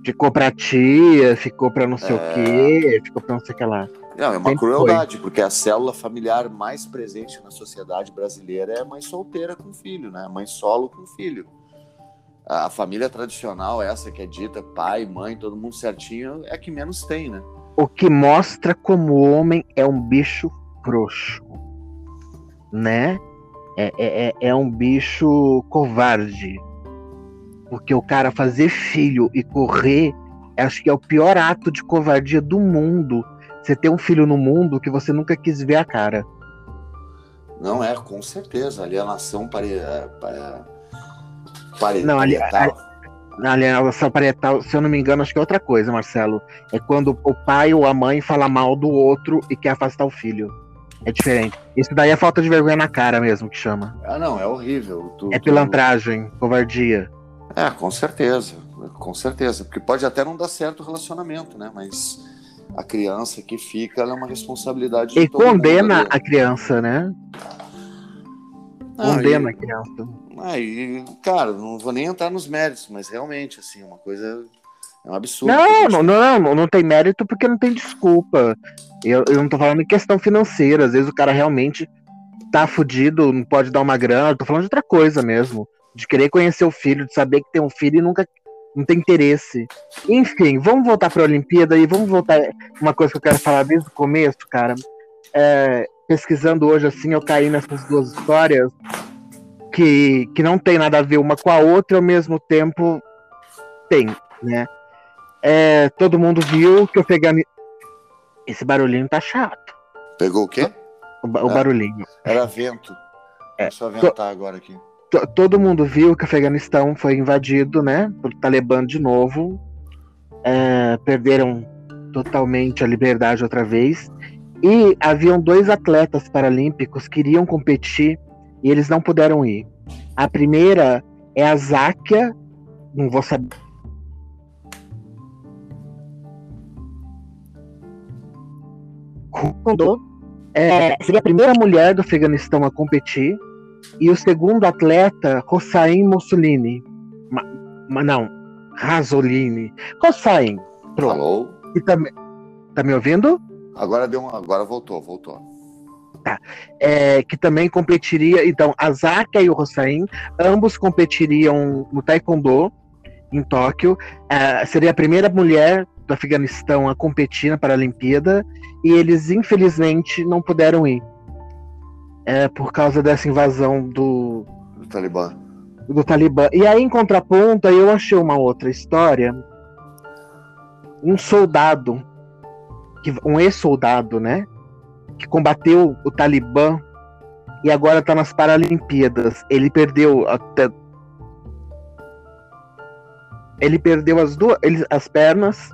Ficou pra tia, ficou pra não sei é... o quê, ficou pra não sei o que lá. Não, é uma sempre crueldade, foi. porque a célula familiar mais presente na sociedade brasileira é a mãe solteira com filho, né? Mãe solo com filho. A família tradicional, essa que é dita, pai, mãe, todo mundo certinho, é a que menos tem, né? O que mostra como o homem é um bicho frouxo, né? É, é, é, é um bicho covarde. Porque o cara fazer filho e correr, acho que é o pior ato de covardia do mundo. Você ter um filho no mundo que você nunca quis ver a cara. Não é, com certeza. Alienação para, para, para não, ali, alienação parental, se eu não me engano, acho que é outra coisa, Marcelo. É quando o pai ou a mãe fala mal do outro e quer afastar o filho. É diferente. Isso daí é falta de vergonha na cara mesmo que chama. Ah, não, é horrível. Tu, é pilantragem, tu... covardia. É, com certeza. Com certeza. Porque pode até não dar certo o relacionamento, né? Mas a criança que fica, ela é uma responsabilidade. E condena a criança, né? Ah, condena a criança. Aí, ah, cara, não vou nem entrar nos méritos, mas realmente, assim, é uma coisa é um absurdo. Não, gente... não, não, não tem mérito porque não tem desculpa. Eu, eu não tô falando em questão financeira. Às vezes o cara realmente tá fudido, não pode dar uma grana. Eu tô falando de outra coisa mesmo. De querer conhecer o filho, de saber que tem um filho e nunca não tem interesse. Enfim, vamos voltar pra Olimpíada e vamos voltar. Uma coisa que eu quero falar desde o começo, cara. É, pesquisando hoje assim, eu caí nessas duas histórias que, que não tem nada a ver uma com a outra e ao mesmo tempo tem, né? É, todo mundo viu que eu peguei. Esse barulhinho tá chato. Pegou o quê? O, o é, barulhinho. Era vento. É, só ventar agora aqui. Todo mundo viu que o Afeganistão foi invadido, né? Por Talibã de novo. É, perderam totalmente a liberdade outra vez. E haviam dois atletas paralímpicos que iriam competir e eles não puderam ir. A primeira é a Záquia, não vou saber Condô é, seria a primeira mulher do Afeganistão a competir e o segundo atleta, Hossain Mussolini. Ma, ma, não, Rasolini. Hossain. Pronto. Alô? E também, tá me ouvindo? Agora deu uma, agora voltou, voltou. Tá. É, que também competiria, então, a Zaka e o Hossain, ambos competiriam no Taekwondo em Tóquio. É, seria a primeira mulher do Afeganistão a competir na Paralimpíada e eles infelizmente não puderam ir é, por causa dessa invasão do, do Talibã. Do Talibã. E aí, em contraponto, eu achei uma outra história. Um soldado, um ex-soldado, né? Que combateu o Talibã e agora está nas Paralimpíadas. Ele perdeu até. Ele perdeu as duas ele, as pernas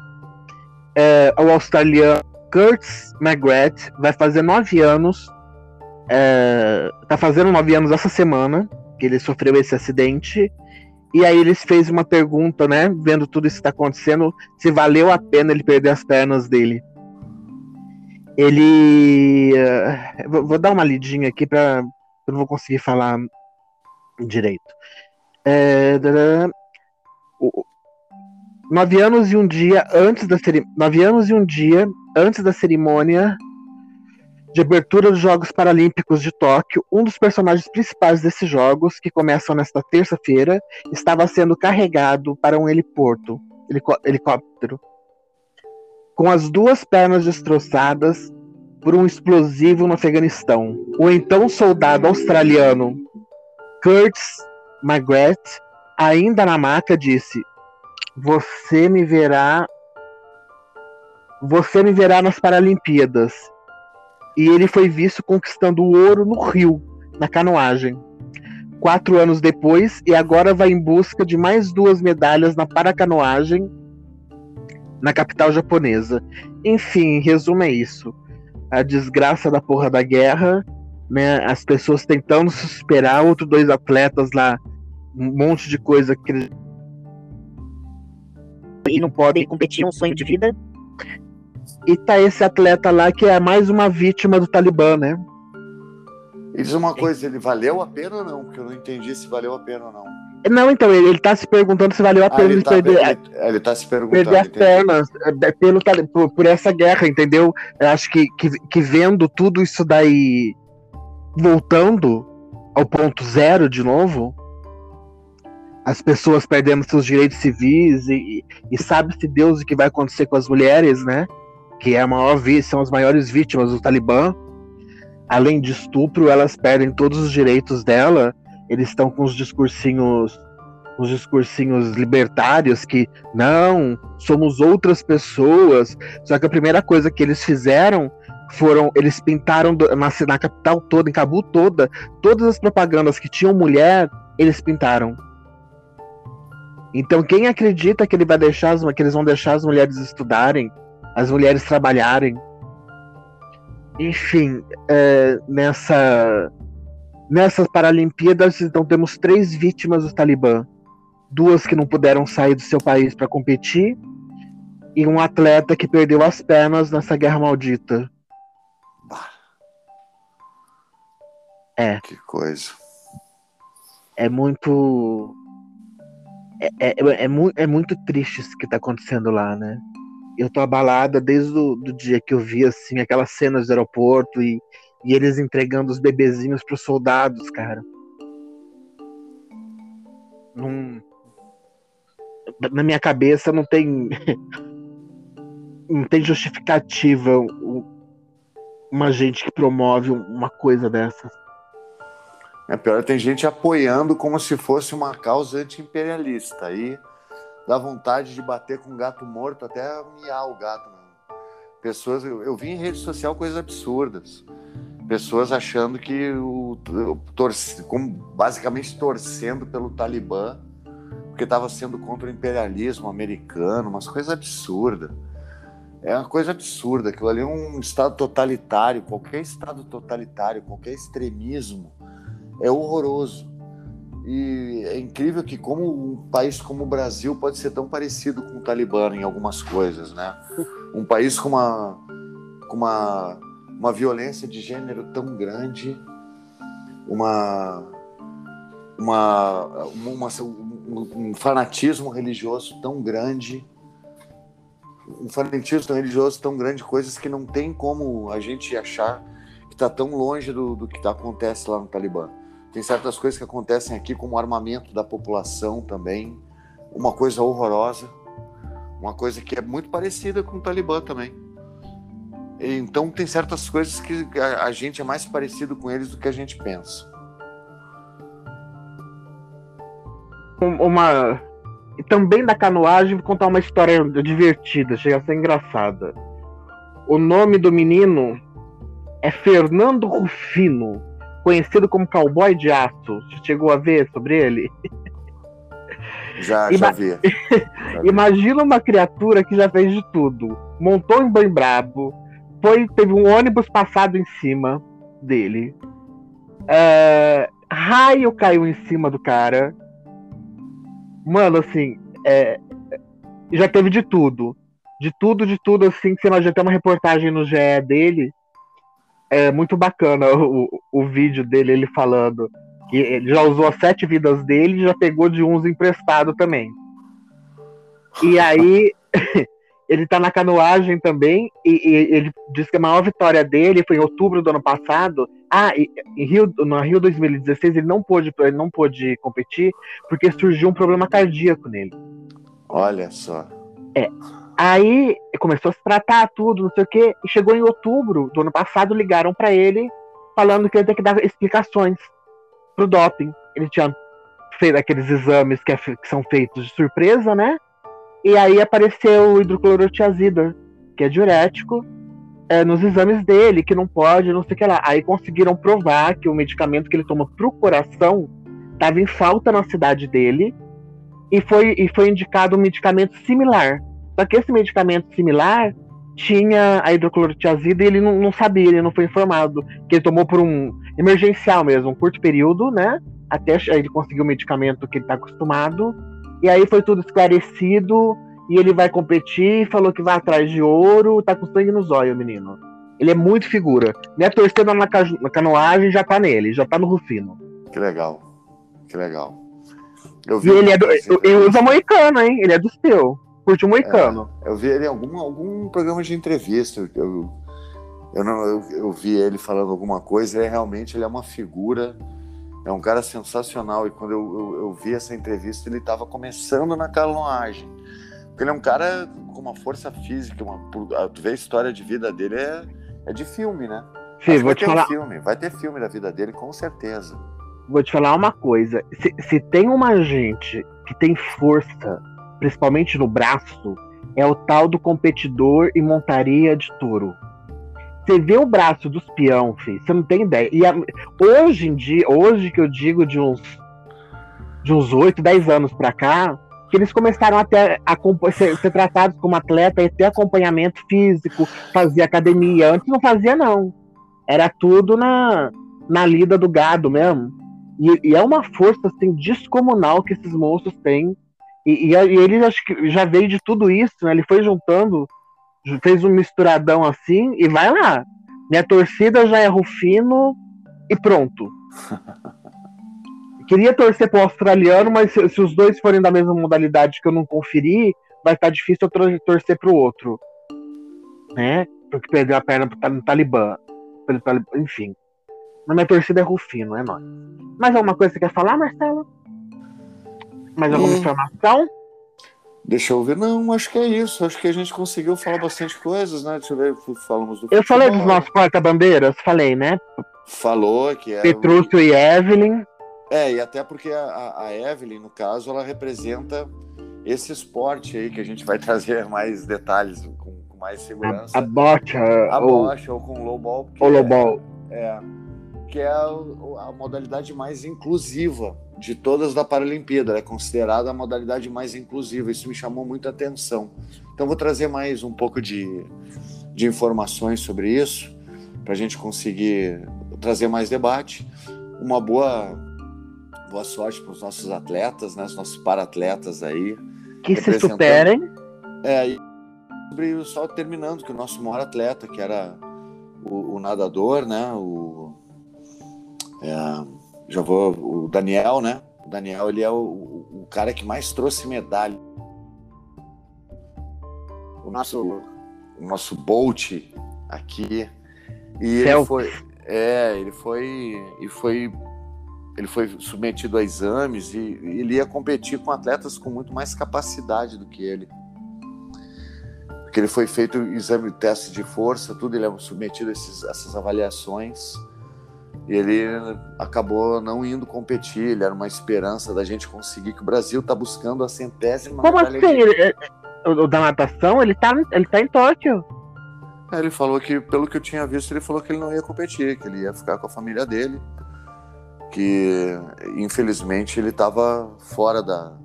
é, o australiano Kurtz McGrath vai fazer nove anos. É, tá fazendo nove anos essa semana que ele sofreu esse acidente. E aí eles fez uma pergunta, né? Vendo tudo isso que está acontecendo, se valeu a pena ele perder as pernas dele. Ele. Uh, vou dar uma lidinha aqui para eu não vou conseguir falar direito. É, o, nove anos e um dia antes da cerimônia. Nove anos e um dia antes da cerimônia de abertura dos Jogos Paralímpicos de Tóquio, um dos personagens principais desses jogos, que começam nesta terça-feira, estava sendo carregado para um heliporto, helicóptero, com as duas pernas destroçadas por um explosivo no Afeganistão. O então soldado australiano Curtis McGrath, ainda na maca, disse: você me verá. Você me verá nas Paralimpíadas. E ele foi visto conquistando o ouro no Rio, na canoagem. quatro anos depois e agora vai em busca de mais duas medalhas na paracanoagem na capital japonesa. Enfim, em resumo é isso. A desgraça da porra da guerra, né? As pessoas tentando se superar, outros dois atletas lá, um monte de coisa que eles e não podem competir, um sonho de vida. E tá esse atleta lá que é mais uma vítima do Talibã, né? E diz uma coisa, ele valeu a pena ou não? Porque eu não entendi se valeu a pena ou não. Não, então, ele, ele tá se perguntando se valeu a ah, pena ah, ele, tá, perder. Ele, ele tá se perguntando. Perder as pernas é, pelo, por, por, essa guerra, entendeu? Eu acho que, que, que vendo tudo isso daí voltando ao ponto zero de novo, as pessoas perdendo seus direitos civis e, e sabe-se Deus o que vai acontecer com as mulheres, né? Que é a maior são as maiores vítimas do Talibã. Além de estupro, elas perdem todos os direitos dela. Eles estão com os discursinhos os discursinhos libertários que não, somos outras pessoas. Só que a primeira coisa que eles fizeram foram eles pintaram na, na capital toda, em Cabu toda, todas as propagandas que tinham mulher, eles pintaram. Então quem acredita que ele vai deixar as, que eles vão deixar as mulheres estudarem, as mulheres trabalharem, enfim, é, nessa nessas Paralimpíadas então temos três vítimas do Talibã, duas que não puderam sair do seu país para competir e um atleta que perdeu as pernas nessa guerra maldita. É. Que coisa. É muito é, é, é, mu é muito triste isso que tá acontecendo lá, né? Eu tô abalada desde o do dia que eu vi, assim, aquelas cenas do aeroporto e, e eles entregando os bebezinhos pros soldados, cara. Num... Na minha cabeça não tem. não tem justificativa uma gente que promove uma coisa dessas. É pior, tem gente apoiando como se fosse uma causa anti-imperialista. Aí dá vontade de bater com um gato morto até miar o gato. Né? Pessoas, eu, eu, vi em rede social coisas absurdas. Pessoas achando que o, torce, como, basicamente torcendo pelo Talibã, porque estava sendo contra o imperialismo americano, umas coisas absurdas. É uma coisa absurda. Aquilo ali é um estado totalitário. Qualquer estado totalitário, qualquer extremismo é horroroso. E é incrível que como um país como o Brasil pode ser tão parecido com o Talibã em algumas coisas, né? Um país com uma, com uma, uma violência de gênero tão grande, uma, uma, uma um, um fanatismo religioso tão grande, um fanatismo religioso tão grande, coisas que não tem como a gente achar que está tão longe do, do que tá, acontece lá no Talibã. Tem certas coisas que acontecem aqui, como o armamento da população também, uma coisa horrorosa, uma coisa que é muito parecida com o Talibã também. Então tem certas coisas que a gente é mais parecido com eles do que a gente pensa. Uma também da canoagem vou contar uma história divertida, chega a ser engraçada. O nome do menino é Fernando Rufino conhecido como Cowboy de Aço. Você chegou a ver sobre ele? Já, Ima... já vi. Imagina uma criatura que já fez de tudo. Montou em bem brabo, foi, teve um ônibus passado em cima dele. Uh, raio caiu em cima do cara. Mano, assim, é, já teve de tudo. De tudo, de tudo, assim, que você imagina. Tem uma reportagem no GE dele é muito bacana o, o vídeo dele, ele falando que ele já usou as sete vidas dele e já pegou de uns emprestado também. E aí ele tá na canoagem também, e, e, ele diz que a maior vitória dele foi em outubro do ano passado. Ah, e, em Rio, no Rio 2016 ele não pôde, ele não pôde competir porque surgiu um problema cardíaco nele. Olha só. É. Aí começou a se tratar tudo, não sei o quê, e chegou em outubro do ano passado, ligaram para ele falando que ele tem que dar explicações pro doping. Ele tinha feito aqueles exames que, é, que são feitos de surpresa, né? E aí apareceu o hidroclorotiazida, que é diurético, é, nos exames dele, que não pode, não sei o que lá. Aí conseguiram provar que o medicamento que ele toma pro coração estava em falta na cidade dele e foi, e foi indicado um medicamento similar. Só que esse medicamento similar tinha a hidroclorotiazida e ele não, não, sabia, ele não foi informado. Que ele tomou por um emergencial mesmo, um curto período, né? Até ele conseguir o medicamento que ele está acostumado. E aí foi tudo esclarecido. E ele vai competir, falou que vai atrás de ouro, tá com sangue nos olhos, menino. Ele é muito figura. Minha torcida na, na canoagem já tá nele, já tá no Rufino. Que legal. Que legal. Eu vi e ele é do. Ele usa moicano, hein? Ele é do seu. Curte o moicano. É, eu vi ele em algum, algum programa de entrevista. Eu, eu, não, eu, eu vi ele falando alguma coisa. É realmente ele é uma figura. É um cara sensacional. E quando eu, eu, eu vi essa entrevista, ele estava começando na canoagem. Porque ele é um cara com uma força física. Uma, tu vê a história de vida dele, é, é de filme, né? Sim, vou te falar. Filme. Vai ter filme da vida dele, com certeza vou te falar uma coisa. Se, se tem uma gente que tem força, principalmente no braço, é o tal do competidor e montaria de touro. Você vê o braço dos peão, filho, você não tem ideia. E a, hoje em dia, hoje que eu digo de uns de uns 8, 10 anos pra cá, que eles começaram até a, a ser, ser, tratados como atleta e ter acompanhamento físico, fazer academia. Antes não fazia, não. Era tudo na, na lida do gado mesmo. E, e, é uma força assim, descomunal que esses monstros têm. E, e, e, ele acho que já veio de tudo isso, né? Ele foi juntando, fez um misturadão assim e vai lá. Minha torcida já é Rufino e pronto. Queria torcer pro australiano, mas se, se, os dois forem da mesma modalidade que eu não conferi, vai estar difícil eu torcer pro outro. Né? Porque perdeu a perna no Talibã. Enfim. Mas minha torcida é Rufino, é nóis. Mais alguma coisa que você quer falar, Marcelo? Mais alguma hum. informação? Deixa eu ver. Não, acho que é isso. Acho que a gente conseguiu falar bastante coisas, né? Deixa eu ver. Falamos do Eu falei dos nossos porta-bandeiras? Falei, né? Falou que é. Petrúcio e Evelyn. É, e até porque a, a Evelyn, no caso, ela representa esse esporte aí que a gente vai trazer mais detalhes com, com mais segurança. A, a bocha. A ou, bocha ou com low ball. Ou low ball. É, é que é a, a, modalidade mais inclusiva de todas da Paralimpíada. É considerada a modalidade mais inclusiva. Isso me chamou muita atenção. Então, vou trazer mais um pouco de, de informações sobre isso, para a gente conseguir trazer mais debate. Uma boa, boa sorte para os nossos atletas, né, os nossos para-atletas aí. Que se superem. É, e sobre, só terminando, que o nosso maior atleta, que era o, o nadador, né, o é, já vou. O Daniel, né? O Daniel, ele é o, o, cara que mais trouxe medalha. O nosso, o nosso Bolt aqui. E ele foi. É, ele foi. E foi. Ele foi submetido a exames e, e ele ia competir com atletas com muito mais capacidade do que ele porque ele foi feito exame, teste de força, tudo, ele é submetido a esses, essas avaliações ele acabou não indo competir, ele era uma esperança da gente conseguir, que o Brasil está buscando a centésima Como assim? Ele, o, da natação, ele está ele tá em Tóquio. É, ele falou que, pelo que eu tinha visto, ele falou que ele não ia competir, que ele ia ficar com a família dele, que infelizmente ele estava fora da...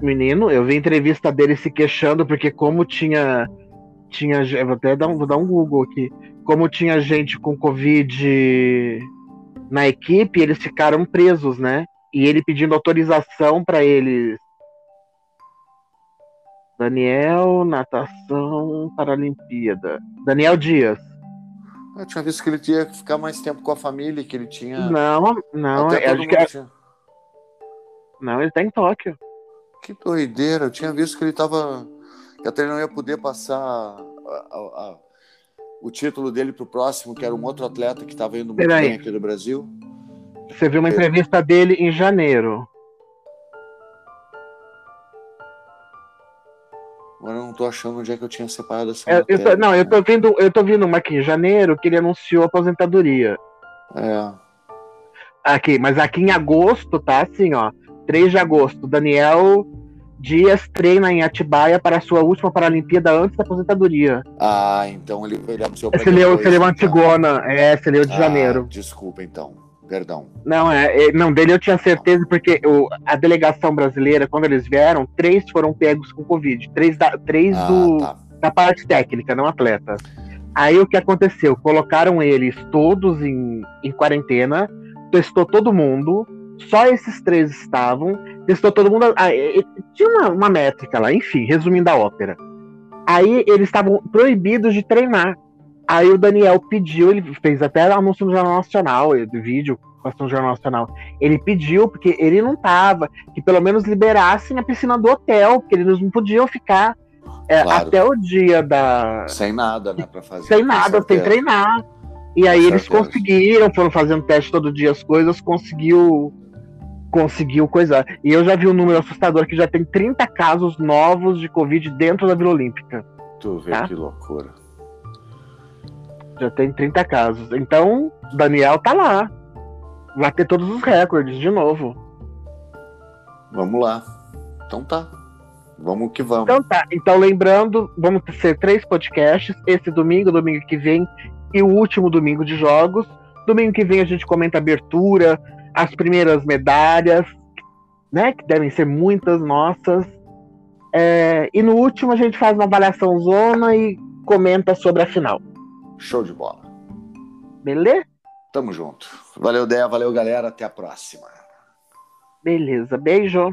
Menino, eu vi entrevista dele se queixando, porque como tinha... tinha vou até dar um, vou dar um Google aqui. Como tinha gente com Covid na equipe, eles ficaram presos, né? E ele pedindo autorização para eles. Daniel, natação, Paralimpíada. Daniel Dias. Eu tinha visto que ele tinha que ficar mais tempo com a família, que ele tinha. Não, não, é, acho que... É- tinha... Não, ele tá em Tóquio. Que doideira, eu tinha visto que ele tava. Que até ele não ia poder passar a, a, a o título dele para o próximo, que era um outro atleta que estava indo muito bem aqui no Brasil. Você viu uma entrevista dele em janeiro. Agora eu não estou achando onde é que eu tinha separado essa é, eu tô, Não, eu tô vendo, eu tô vendo uma aqui em janeiro que ele anunciou a aposentadoria. É. Aqui, mas aqui em agosto, tá assim, ó. 3 de agosto, Daniel Dias treina em Atibaia para a sua última Paralimpíada antes da aposentadoria. Ah, então ele, ele anunciou para Você leu, você leu Antigona, é, você leu de ah, janeiro. Desculpa, então. Perdão. Não, é, é, não, dele eu tinha certeza, porque o, a delegação brasileira, quando eles vieram, três foram pegos com Covid. Três da, três ah, do, tá. da parte técnica, não atletas. Aí o que aconteceu? Colocaram eles todos em, em quarentena, testou todo mundo, só esses três estavam, testou todo mundo. Ah, tinha uma, uma métrica lá, enfim, resumindo a ópera. Aí eles estavam proibidos de treinar. Aí o Daniel pediu, ele fez até anúncio no Jornal Nacional, do vídeo, passou no Jornal Nacional. Ele pediu, porque ele não tava, que pelo menos liberassem a piscina do hotel, porque eles não podiam ficar é, claro. até o dia da. Sem nada, né, pra fazer. Sem nada, sem treinar. E aí eles conseguiram, foram fazendo teste todo dia as coisas, conseguiu. Conseguiu coisar. E eu já vi um número assustador que já tem 30 casos novos de Covid dentro da Vila Olímpica. Tu vê tá? que loucura. Já tem 30 casos. Então, Daniel tá lá. Vai ter todos os recordes de novo. Vamos lá. Então tá. Vamos que vamos. Então tá. Então, lembrando, vamos ser três podcasts. Esse domingo, domingo que vem e o último domingo de jogos. Domingo que vem a gente comenta a abertura, as primeiras medalhas, né? Que devem ser muitas nossas. É, e no último a gente faz uma avaliação zona e comenta sobre a final. Show de bola. Beleza? Tamo junto. Valeu, Dé. Valeu, galera. Até a próxima. Beleza. Beijo.